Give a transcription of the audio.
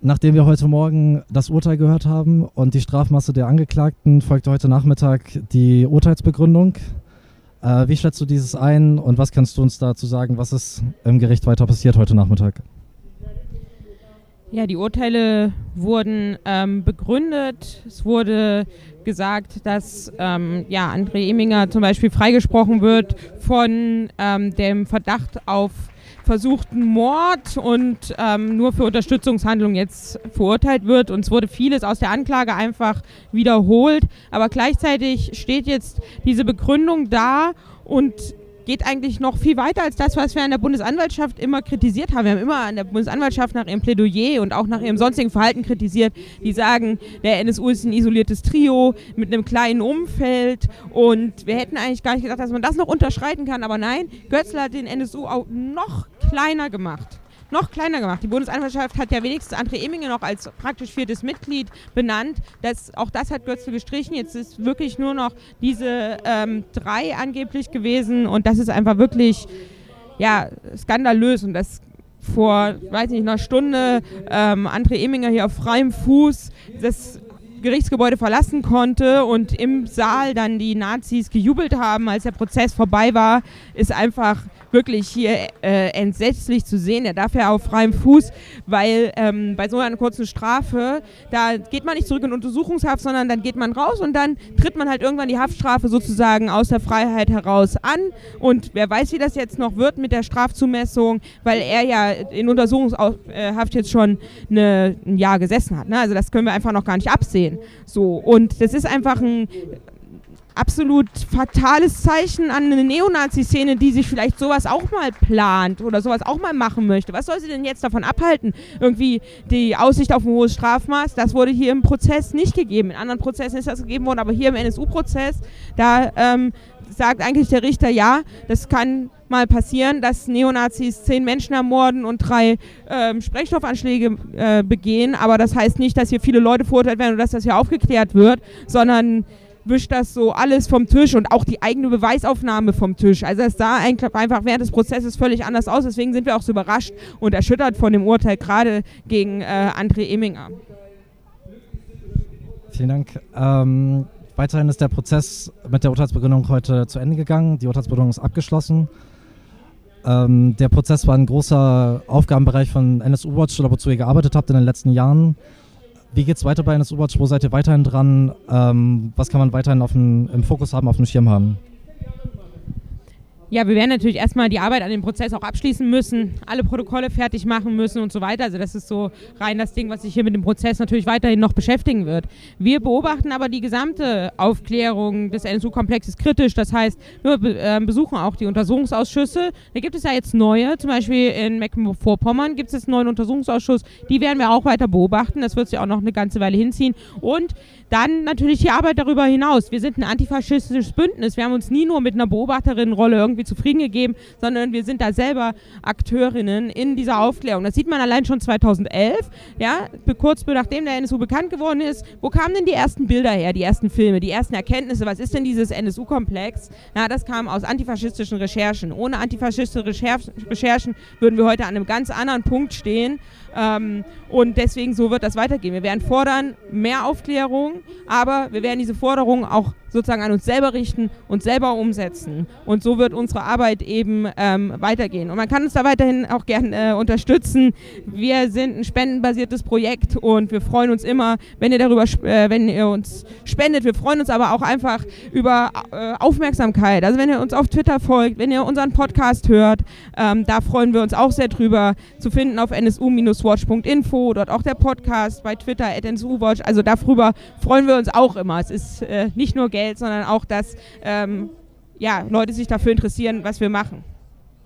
Nachdem wir heute Morgen das Urteil gehört haben und die Strafmasse der Angeklagten, folgte heute Nachmittag die Urteilsbegründung. Äh, wie schätzt du dieses ein und was kannst du uns dazu sagen, was ist im Gericht weiter passiert heute Nachmittag? Ja, die Urteile wurden ähm, begründet. Es wurde gesagt, dass ähm, ja, André Eminger zum Beispiel freigesprochen wird von ähm, dem Verdacht auf versuchten Mord und ähm, nur für Unterstützungshandlungen jetzt verurteilt wird. Und es wurde vieles aus der Anklage einfach wiederholt. Aber gleichzeitig steht jetzt diese Begründung da und geht eigentlich noch viel weiter als das, was wir an der Bundesanwaltschaft immer kritisiert haben. Wir haben immer an der Bundesanwaltschaft nach ihrem Plädoyer und auch nach ihrem sonstigen Verhalten kritisiert, die sagen, der NSU ist ein isoliertes Trio mit einem kleinen Umfeld und wir hätten eigentlich gar nicht gedacht, dass man das noch unterschreiten kann, aber nein, Götzler hat den NSU auch noch kleiner gemacht noch kleiner gemacht. Die Bundesanwaltschaft hat ja wenigstens André Eminge noch als praktisch viertes Mitglied benannt. Das, auch das hat Götzl gestrichen. Jetzt ist wirklich nur noch diese ähm, drei angeblich gewesen und das ist einfach wirklich ja, skandalös und das vor, weiß nicht, einer Stunde ähm, André Eminger hier auf freiem Fuß das Gerichtsgebäude verlassen konnte und im Saal dann die Nazis gejubelt haben, als der Prozess vorbei war, ist einfach wirklich hier äh, entsetzlich zu sehen. Er darf ja auf freiem Fuß, weil ähm, bei so einer kurzen Strafe, da geht man nicht zurück in Untersuchungshaft, sondern dann geht man raus und dann tritt man halt irgendwann die Haftstrafe sozusagen aus der Freiheit heraus an. Und wer weiß, wie das jetzt noch wird mit der Strafzumessung, weil er ja in Untersuchungshaft jetzt schon eine, ein Jahr gesessen hat. Ne? Also das können wir einfach noch gar nicht absehen. So, und das ist einfach ein absolut fatales Zeichen an eine Neonazi-Szene, die sich vielleicht sowas auch mal plant oder sowas auch mal machen möchte. Was soll sie denn jetzt davon abhalten? Irgendwie die Aussicht auf ein hohes Strafmaß, das wurde hier im Prozess nicht gegeben. In anderen Prozessen ist das gegeben worden, aber hier im NSU-Prozess, da ähm, sagt eigentlich der Richter, ja, das kann mal passieren, dass Neonazis zehn Menschen ermorden und drei ähm, Sprengstoffanschläge äh, begehen, aber das heißt nicht, dass hier viele Leute verurteilt werden und dass das hier aufgeklärt wird, sondern wischt das so alles vom Tisch und auch die eigene Beweisaufnahme vom Tisch. Also es sah einfach während des Prozesses völlig anders aus. Deswegen sind wir auch so überrascht und erschüttert von dem Urteil gerade gegen äh, André Eminger. Vielen Dank. Ähm, weiterhin ist der Prozess mit der Urteilsbegründung heute zu Ende gegangen. Die Urteilsbegründung ist abgeschlossen. Ähm, der Prozess war ein großer Aufgabenbereich von NSU Watch wozu ihr gearbeitet habt in den letzten Jahren. Wie geht es weiter bei NS Watch? Wo seid ihr weiterhin dran? Ähm, was kann man weiterhin auf dem, im Fokus haben, auf dem Schirm haben? Ja, wir werden natürlich erstmal die Arbeit an dem Prozess auch abschließen müssen, alle Protokolle fertig machen müssen und so weiter. Also das ist so rein das Ding, was sich hier mit dem Prozess natürlich weiterhin noch beschäftigen wird. Wir beobachten aber die gesamte Aufklärung des NSU-Komplexes kritisch. Das heißt, wir äh, besuchen auch die Untersuchungsausschüsse. Da gibt es ja jetzt neue, zum Beispiel in Mecklenburg-Vorpommern gibt es jetzt einen neuen Untersuchungsausschuss. Die werden wir auch weiter beobachten. Das wird sich auch noch eine ganze Weile hinziehen. Und dann natürlich die Arbeit darüber hinaus. Wir sind ein antifaschistisches Bündnis. Wir haben uns nie nur mit einer Beobachterinnenrolle irgendwie irgendwie zufrieden gegeben, sondern wir sind da selber Akteurinnen in dieser Aufklärung. Das sieht man allein schon 2011, ja, kurz nachdem der NSU bekannt geworden ist. Wo kamen denn die ersten Bilder her, die ersten Filme, die ersten Erkenntnisse? Was ist denn dieses NSU-Komplex? Ja, das kam aus antifaschistischen Recherchen. Ohne antifaschistische Recherchen würden wir heute an einem ganz anderen Punkt stehen. Ähm, und deswegen so wird das weitergehen. Wir werden fordern mehr Aufklärung, aber wir werden diese Forderungen auch sozusagen an uns selber richten und selber umsetzen. Und so wird unsere Arbeit eben ähm, weitergehen. Und man kann uns da weiterhin auch gerne äh, unterstützen. Wir sind ein spendenbasiertes Projekt und wir freuen uns immer, wenn ihr darüber, äh, wenn ihr uns spendet. Wir freuen uns aber auch einfach über äh, Aufmerksamkeit. Also wenn ihr uns auf Twitter folgt, wenn ihr unseren Podcast hört, ähm, da freuen wir uns auch sehr drüber zu finden auf nsu-watch.info, dort auch der Podcast bei Twitter at nsuwatch. Also darüber freuen wir uns auch immer. Es ist äh, nicht nur Geld, sondern auch, dass ähm, ja, Leute sich dafür interessieren, was wir machen.